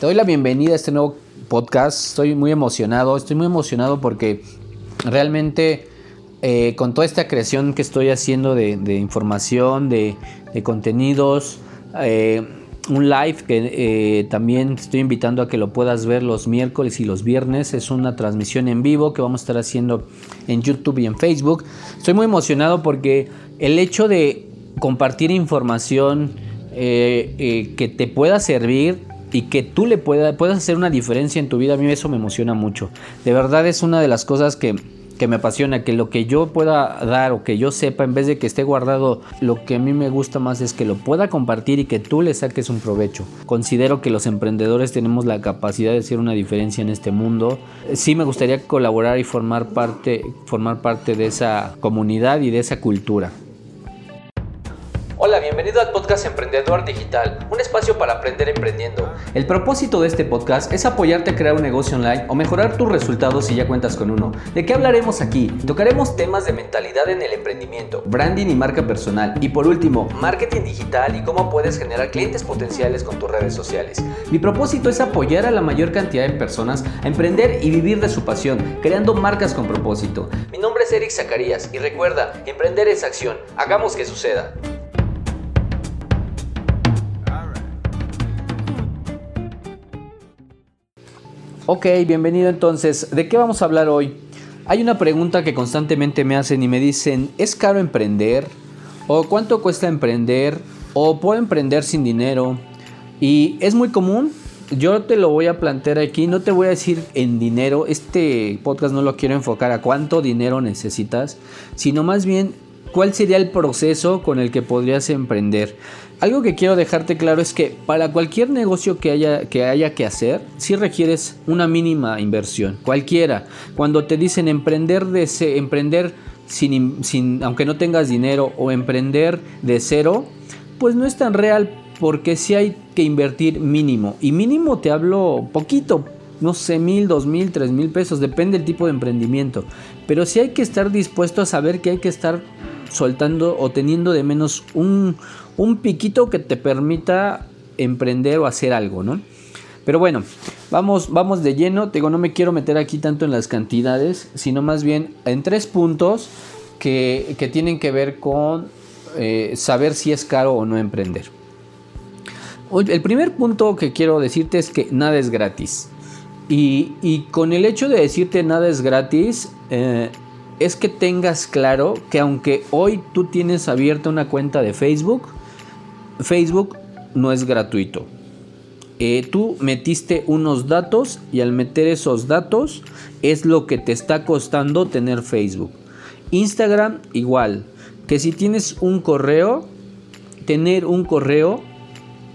Te doy la bienvenida a este nuevo podcast. Estoy muy emocionado. Estoy muy emocionado porque realmente eh, con toda esta creación que estoy haciendo de, información, de, contenidos, eh, un live que eh, también estoy invitando a que lo puedas ver los miércoles y los viernes. Es una transmisión en vivo que vamos a estar haciendo en YouTube y en Facebook. Estoy muy emocionado porque el hecho de compartir información que te pueda servir y que tú le puedas, puedas hacer una diferencia en tu vida, a mí eso me emociona mucho. De verdad es una de las cosas que, que me apasiona, que lo que yo pueda dar o que yo sepa, en vez de que esté guardado, lo que a mí me gusta más es que lo pueda compartir y que tú le saques un provecho. Considero que los emprendedores tenemos la capacidad de hacer una diferencia en este mundo. Sí me gustaría colaborar y formar parte, formar parte de esa comunidad y de esa cultura. Hola, bienvenido al podcast Emprendedor Digital, un espacio para aprender emprendiendo. El propósito de este podcast es apoyarte a crear un negocio online o mejorar tus resultados si ya cuentas con uno. ¿De qué hablaremos aquí? Tocaremos temas de mentalidad en el emprendimiento, branding y marca personal y por último, marketing digital y cómo puedes generar clientes potenciales con tus redes sociales. Mi propósito es apoyar a la mayor cantidad de personas a emprender y vivir de su pasión, creando marcas con propósito. Mi nombre es Eric Zacarías y recuerda, emprender es acción. Hagamos que suceda. Ok, bienvenido entonces. ¿De qué vamos a hablar hoy? Hay una pregunta que constantemente me hacen y me dicen, ¿es caro emprender? ¿O cuánto cuesta emprender? ¿O puedo emprender sin dinero? Y es muy común. Yo te lo voy a plantear aquí, no te voy a decir en dinero, este podcast no lo quiero enfocar a cuánto dinero necesitas, sino más bien cuál sería el proceso con el que podrías emprender. Algo que quiero dejarte claro es que para cualquier negocio que haya que, haya que hacer, sí requieres una mínima inversión, cualquiera. Cuando te dicen emprender, de emprender sin, sin, aunque no tengas dinero o emprender de cero, pues no es tan real porque sí hay que invertir mínimo. Y mínimo te hablo poquito, no sé, mil, dos mil, tres mil pesos, depende del tipo de emprendimiento. Pero sí hay que estar dispuesto a saber que hay que estar soltando o teniendo de menos un, un piquito que te permita emprender o hacer algo, ¿no? Pero bueno, vamos, vamos de lleno. Te digo, no me quiero meter aquí tanto en las cantidades, sino más bien en tres puntos que, tienen que ver con eh, saber si es caro o no emprender. El primer punto que quiero decirte es que nada es gratis. Y, con el hecho de decirte nada es gratis, eh, es que tengas claro que aunque hoy tú tienes abierta una cuenta de Facebook, Facebook no es gratuito. Eh, tú metiste unos datos y al meter esos datos es lo que te está costando tener Facebook. Instagram igual. Que si tienes un correo, tener un correo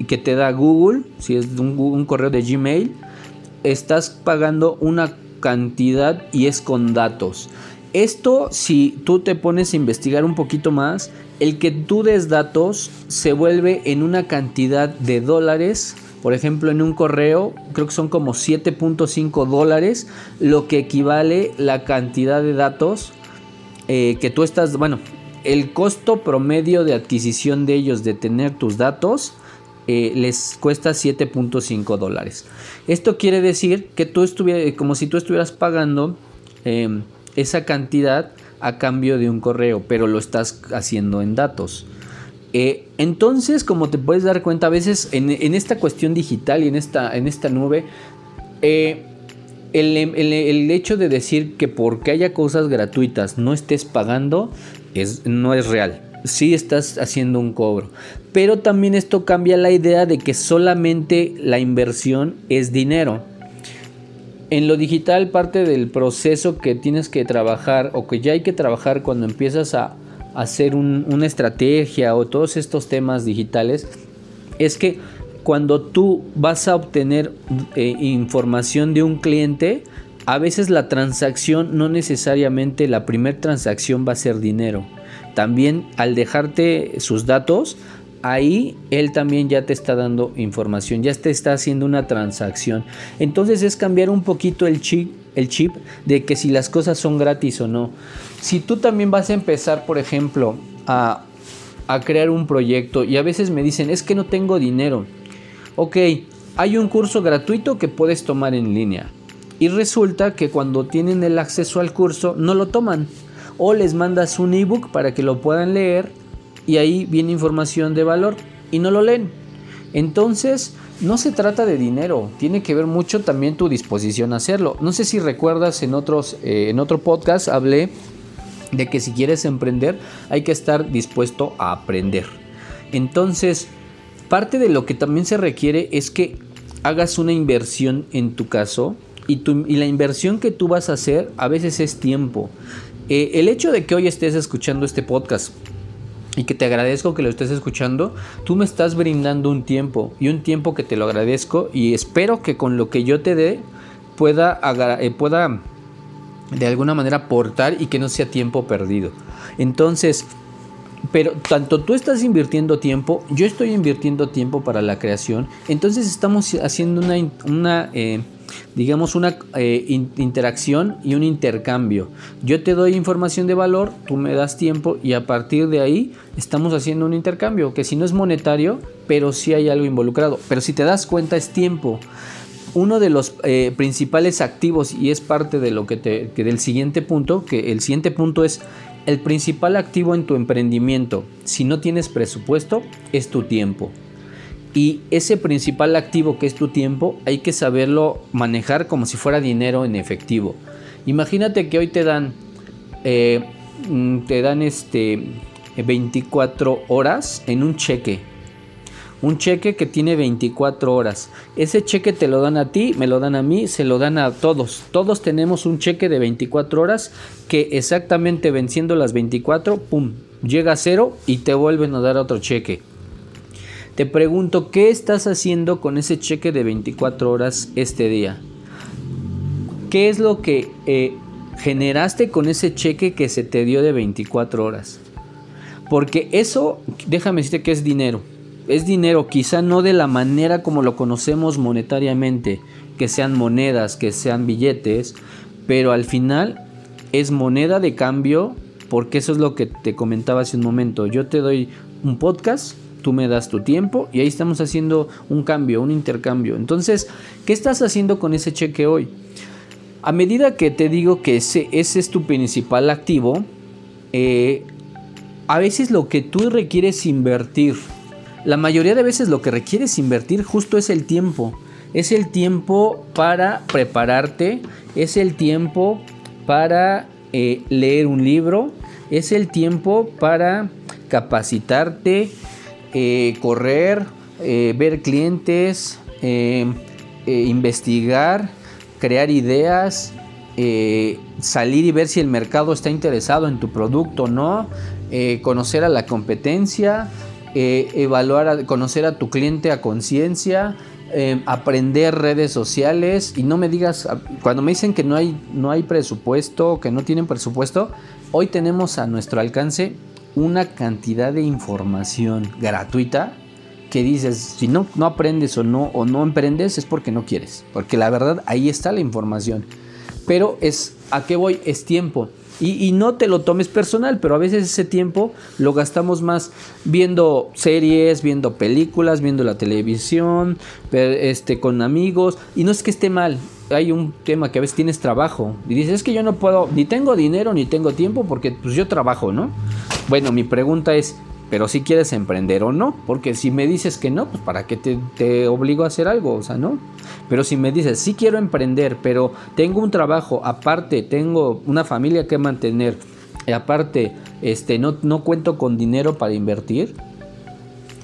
que te da Google, si es un, un correo de Gmail, estás pagando una cantidad y es con datos. Esto si tú te pones a investigar un poquito más, el que tú des datos se vuelve en una cantidad de dólares. Por ejemplo, en un correo creo que son como 7.5 dólares, lo que equivale la cantidad de datos eh, que tú estás, bueno, el costo promedio de adquisición de ellos de tener tus datos eh, les cuesta 7.5 dólares. Esto quiere decir que tú estuvieras, como si tú estuvieras pagando em, esa cantidad a cambio de un correo, pero lo estás haciendo en datos. Eh, entonces, como te puedes dar cuenta, a veces en, esta cuestión digital y en esta, en esta nube, eh, el, hecho de decir que porque haya cosas gratuitas no estés pagando es, no es real. Sí estás haciendo un cobro. Pero también esto cambia la idea de que solamente la inversión es dinero en lo digital parte del proceso que tienes que trabajar o que ya hay que trabajar cuando empiezas a hacer una estrategia o todos estos temas digitales es que cuando tú vas a obtener eh, información de un cliente, a veces la transacción no necesariamente la primera transacción va a ser dinero. También al dejarte sus datos, ahí él también ya te está dando información, ya te está haciendo una transacción. Entonces es cambiar un poquito el chip, el chip de que si las cosas son gratis o no. Si tú también vas a empezar, por ejemplo, a, a crear un proyecto y a veces me dicen, es que no tengo dinero. Ok, hay un curso gratuito que puedes tomar en línea. Y resulta que cuando tienen el acceso al curso no lo toman. O les mandas un ebook para que lo puedan leer y ahí viene información de valor y no lo leen. Entonces, no se trata de dinero, tiene que ver mucho también tu disposición a hacerlo. No sé si recuerdas en, otros, eh, en otro podcast hablé de que si quieres emprender hay que estar dispuesto a aprender. Entonces, parte de lo que también se requiere es que hagas una inversión en tu caso y, y la inversión que tú vas a hacer a veces es tiempo. Eh, el hecho de que hoy estés escuchando este podcast y que te agradezco que lo estés escuchando, tú me estás brindando un tiempo y un tiempo que te lo agradezco y espero que con lo que yo te dé pueda, eh, pueda de alguna manera aportar y que no sea tiempo perdido. Entonces, pero tanto tú estás invirtiendo tiempo, yo estoy invirtiendo tiempo para la creación, entonces estamos haciendo una, eh, digamos, una eh, interacción y un intercambio. Yo te doy información de valor, tú me das tiempo y a partir de ahí estamos haciendo un intercambio, que si no es monetario, pero sí hay algo involucrado. Pero si te das cuenta es tiempo. Uno de los eh, principales activos y es parte de lo que te que del siguiente punto, que el siguiente punto es el principal activo en tu emprendimiento. Si no tienes presupuesto, es tu tiempo. Y ese principal activo que es tu tiempo, hay que saberlo manejar como si fuera dinero en efectivo. Imagínate que hoy te dan, eh, mm, te dan este 24 horas en un cheque. Un cheque que tiene 24 horas. Ese cheque te lo dan a ti, me lo dan a mí, se lo dan a todos. Todos tenemos un cheque de 24 horas que exactamente venciendo las 24, pum, llega a cero y te vuelven a dar otro cheque. Te pregunto, ¿qué estás haciendo con ese cheque de 24 horas este día? ¿Qué es lo que eh, generaste con ese cheque que se te dio de 24 horas? Porque eso, déjame decirte que es dinero. Es dinero, quizá no de la manera como lo conocemos monetariamente, que sean monedas, que sean billetes, pero al final es moneda de cambio, porque eso es lo que te comentaba hace un momento. Yo te doy un podcast tú me das tu tiempo y ahí estamos haciendo un cambio, un intercambio. Entonces, ¿qué estás haciendo con ese cheque hoy? A medida que te digo que ese, es tu principal activo, eh, a veces lo que tú requieres invertir, la mayoría de veces lo que requieres invertir justo es el tiempo. Es el tiempo para prepararte, es el tiempo para eh, leer un libro, es el tiempo para capacitarte, eh, correr, eh, ver clientes, eh, investigar, crear ideas, salir y ver si el mercado está interesado en tu producto o no, conocer a la competencia, evaluar, conocer a tu cliente a conciencia, aprender redes sociales. Y no me digas, cuando me dicen que no hay, no hay presupuesto, que no tienen presupuesto, hoy tenemos a nuestro alcance una cantidad de información gratuita que dices, si no, no aprendes o no, o no emprendes es porque no quieres. Porque la verdad ahí está la información. Pero es, ¿a qué voy? Es tiempo. Y, no te lo tomes personal, pero a veces ese tiempo lo gastamos más viendo series, viendo películas, viendo la televisión, este, con amigos. Y no es que esté mal, hay un tema que a veces tienes trabajo y dices, es que yo no puedo, ni tengo dinero ni tengo tiempo porque pues yo trabajo, ¿no? Bueno, mi pregunta es, pero si quieres emprender o no, porque si me dices que no, pues para qué te, te, obligo a hacer algo, o sea, ¿no? Pero si me dices, sí quiero emprender, pero tengo un trabajo, aparte tengo una familia que mantener, y aparte este, no, no cuento con dinero para invertir,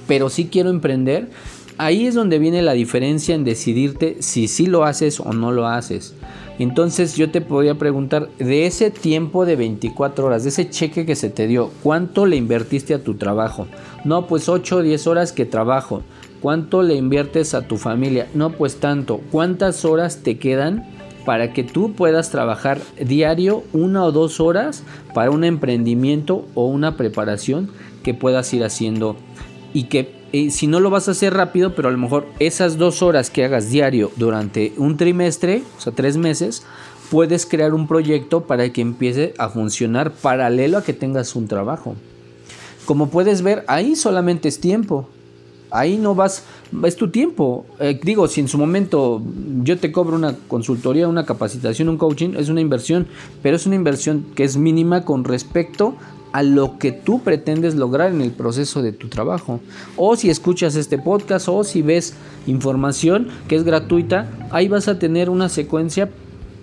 pero sí quiero emprender, ahí es donde viene la diferencia en decidirte si sí lo haces o no lo haces. Entonces yo te podría preguntar, de ese tiempo de 24 horas, de ese cheque que se te dio, ¿cuánto le invertiste a tu trabajo? No, pues 8 o 10 horas que trabajo. ¿Cuánto le inviertes a tu familia? No, pues tanto. ¿Cuántas horas te quedan para que tú puedas trabajar diario una o dos horas para un emprendimiento o una preparación que puedas ir haciendo y que si no lo vas a hacer rápido, pero a lo mejor esas dos horas que hagas diario durante un trimestre, o sea, tres meses, puedes crear un proyecto para que empiece a funcionar paralelo a que tengas un trabajo. Como puedes ver, ahí solamente es tiempo. ahí no vas, es tu tiempo. Eh, digo, si en su momento yo te cobro una consultoría, una capacitación, un coaching, es una inversión, pero es una inversión que es mínima con respecto a lo que tú pretendes lograr en el proceso de tu trabajo. O si escuchas este podcast o si ves información que es gratuita, ahí vas a tener una secuencia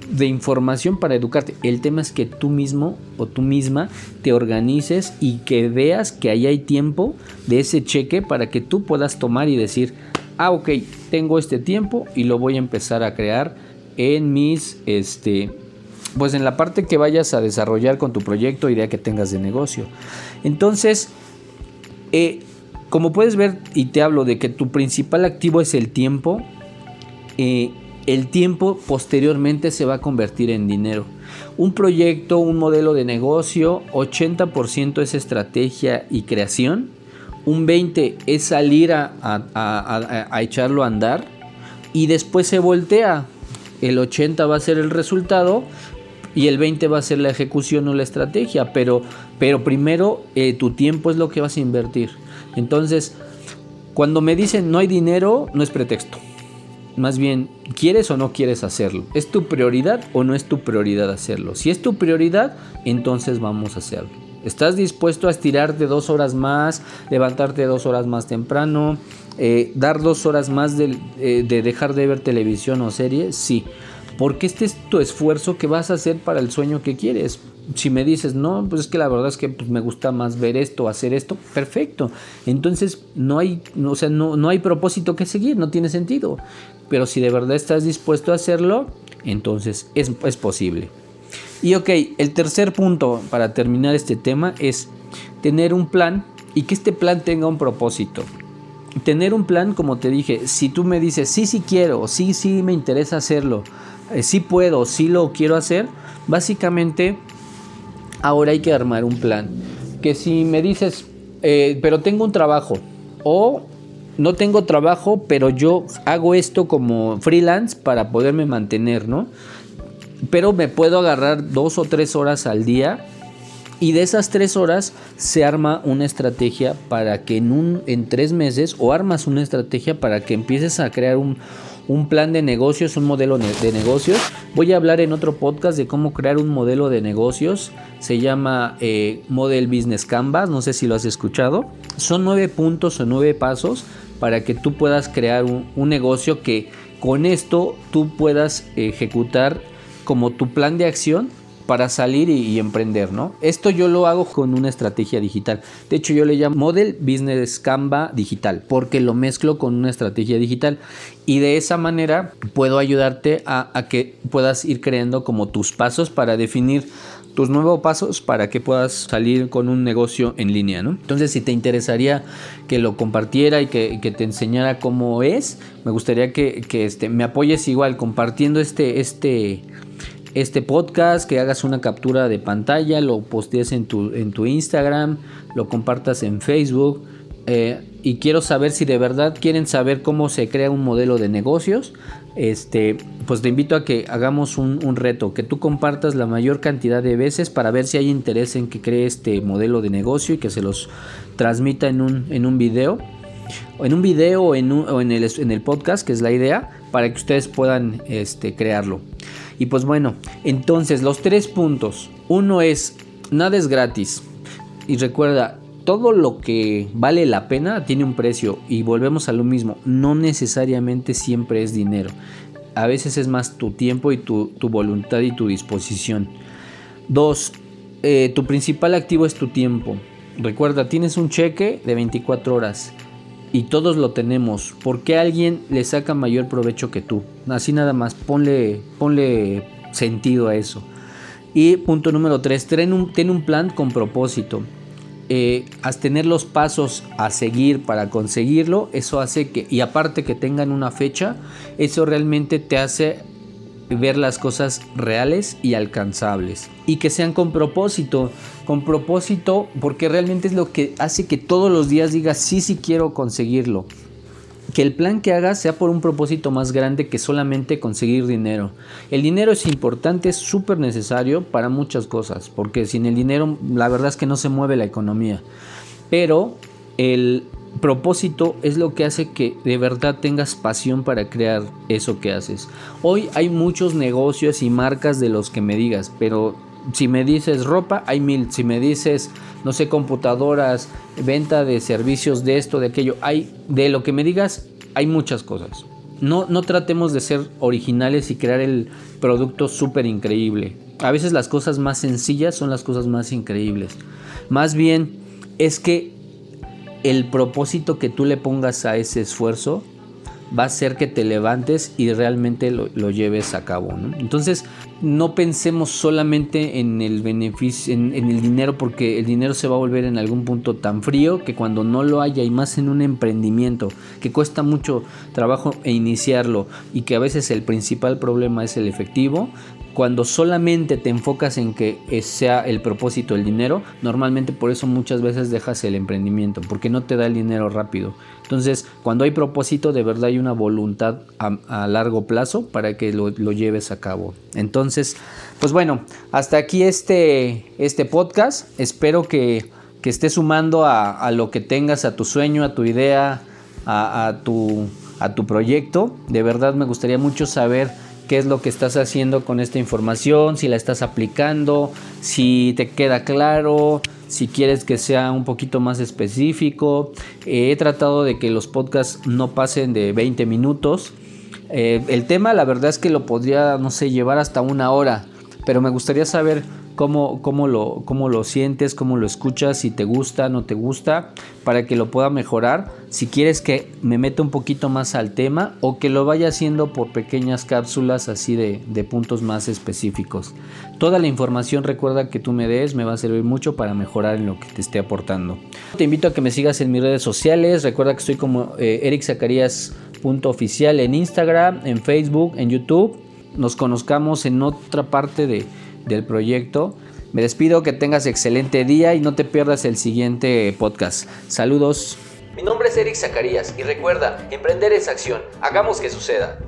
de información para educarte. El tema es que tú mismo o tú misma te organices y que veas que ahí hay tiempo de ese cheque para que tú puedas tomar y decir, ah, ok, tengo este tiempo y lo voy a empezar a crear en mis, este, pues en la parte que vayas a desarrollar con tu proyecto, idea que tengas de negocio. Entonces, eh, como puedes ver y te hablo de que tu principal activo es el tiempo, eh, el tiempo posteriormente se va a convertir en dinero. Un proyecto, un modelo de negocio, 80% es estrategia y creación, un 20% es salir a, a, echarlo a andar y después se voltea. El 80% va a ser el resultado y el 20 va a ser la ejecución o la estrategia, pero, pero primero eh, tu tiempo es lo que vas a invertir. Entonces, cuando me dicen no hay dinero, no es pretexto. Más bien, ¿quieres o no quieres hacerlo? ¿Es tu prioridad o no es tu prioridad hacerlo? Si es tu prioridad, entonces vamos a hacerlo. ¿Estás dispuesto a estirarte dos horas más, levantarte dos horas más temprano, eh, dar dos horas más de, eh, de dejar de ver televisión o series? Sí porque este es tu esfuerzo que vas a hacer para el sueño que quieres. Si me dices, no, pues es que la verdad es que pues, me gusta más ver esto, hacer esto, perfecto. Entonces no hay, o sea, no, no hay propósito que seguir, no tiene sentido. Pero si de verdad estás dispuesto a hacerlo, entonces es, es posible. Y ok, el tercer punto para terminar este tema es tener un plan y que este plan tenga un propósito tener un plan, como te dije, si tú me dices, sí, sí quiero, sí, sí me interesa hacerlo, eh, si puedo, si lo quiero hacer, básicamente ahora hay que armar un plan. Que si me dices, eh, pero tengo un trabajo, o no tengo trabajo, pero yo hago esto como freelance para poderme mantener, ¿no? Pero me puedo agarrar dos o tres horas al día y de esas tres horas se arma una estrategia para que en, un, en tres meses o armas una estrategia para que empieces a crear un, un plan de negocios, un modelo de negocios. Voy a hablar en otro podcast de cómo crear un modelo de negocios. Se llama eh, Model Business Canvas, no sé si lo has escuchado. Son nueve puntos o nueve pasos para que tú puedas crear un, un negocio que con esto tú puedas ejecutar como tu plan de acción para salir y, emprender, ¿no? Esto yo lo hago con una estrategia digital. De hecho, yo le llamo Model Business Canva Digital, porque lo mezclo con una estrategia digital. Y de esa manera puedo ayudarte a, que puedas ir creando como tus pasos para definir tus nuevos pasos para que puedas salir con un negocio en línea, ¿no? Entonces, si te interesaría que lo compartiera y que, te enseñara cómo es, me gustaría que, que este, me apoyes igual compartiendo este, este, este podcast, que hagas una captura de pantalla, lo postees en tu, en tu Instagram, lo compartas en Facebook. Eh, y quiero saber si de verdad quieren saber cómo se crea un modelo de negocios. Este, pues te invito a que hagamos un, reto, que tú compartas la mayor cantidad de veces para ver si hay interés en que cree este modelo de negocio y que se los transmita en un, en un video. En un video o en, en, el, en el podcast, que es la idea, para que ustedes puedan este, crearlo. Y pues bueno, entonces los tres puntos. Uno es, nada es gratis. Y recuerda, todo lo que vale la pena tiene un precio. Y volvemos a lo mismo, no necesariamente siempre es dinero. A veces es más tu tiempo y tu, voluntad y tu disposición. Dos, eh, tu principal activo es tu tiempo. Recuerda, tienes un cheque de 24 horas y todos lo tenemos. ¿Por qué alguien le saca mayor provecho que tú? Así nada más, ponle, sentido a eso. Y punto número 3, ten un, ten un plan con propósito. Eh, tener los pasos a seguir para conseguirlo, eso hace que, y aparte que tengan una fecha, eso realmente te hace ver las cosas reales y alcanzables. Y que sean con propósito, con propósito porque realmente es lo que hace que todos los días digas sí, sí quiero conseguirlo. Que el plan que hagas sea por un propósito más grande que solamente conseguir dinero. El dinero es importante, es súper necesario para muchas cosas, porque sin el dinero la verdad es que no se mueve la economía. Pero el, propósito es lo que hace que de verdad tengas pasión para crear eso que haces. Hoy hay muchos negocios y marcas de los que me digas, pero si me dices ropa, hay mil. Si me dices, no sé, computadoras, venta de servicios de esto, de aquello, hay de lo que me digas, hay muchas cosas. No, no tratemos de ser originales y crear el producto súper increíble. A veces las cosas más sencillas son las cosas más increíbles. Más bien es que el propósito que tú le pongas a ese esfuerzo va a hacer que te levantes y realmente lo, lleves a cabo. Entonces, no pensemos solamente en el beneficio, en, el dinero, porque el dinero se va a volver en algún punto tan frío que cuando no lo haya, y más en un emprendimiento que cuesta mucho trabajo e iniciarlo y que a veces el principal problema es el efectivo, cuando solamente te enfocas en que sea el propósito el dinero, normalmente por eso muchas veces dejas el emprendimiento, porque no te da el dinero rápido. Entonces, cuando hay propósito, de verdad hay una voluntad a, largo plazo para que lo, lleves a cabo. Entonces, pues bueno, hasta aquí este, este podcast. Espero que, que estés sumando a, lo que tengas, a tu sueño, a tu idea, a, tu, a tu proyecto. De verdad me gustaría mucho saber qué es lo que estás haciendo con esta información, si la estás aplicando, si te queda claro, si quieres que sea un poquito más específico. he tratado de que los podcasts no pasen de 20 minutos. Eh, el tema la verdad es que lo podría, no sé, llevar hasta una hora, pero me gustaría saber cómo, lo, cómo lo sientes, cómo lo escuchas, si te gusta, no te gusta, para que lo pueda mejorar. Si quieres que me meta un poquito más al tema o que lo vaya haciendo por pequeñas cápsulas así de, de puntos más específicos. Toda la información recuerda que tú me des me va a servir mucho para mejorar en lo que te esté aportando. Te invito a que me sigas en mis redes sociales. Recuerda que estoy como eh, Eric oficial en Instagram, en Facebook, en YouTube. Nos conozcamos en otra parte de del proyecto. Me despido, que tengas excelente día y no te pierdas el siguiente podcast. Saludos. Mi nombre es Eric Zacarías y recuerda, emprender es acción. Hagamos que suceda.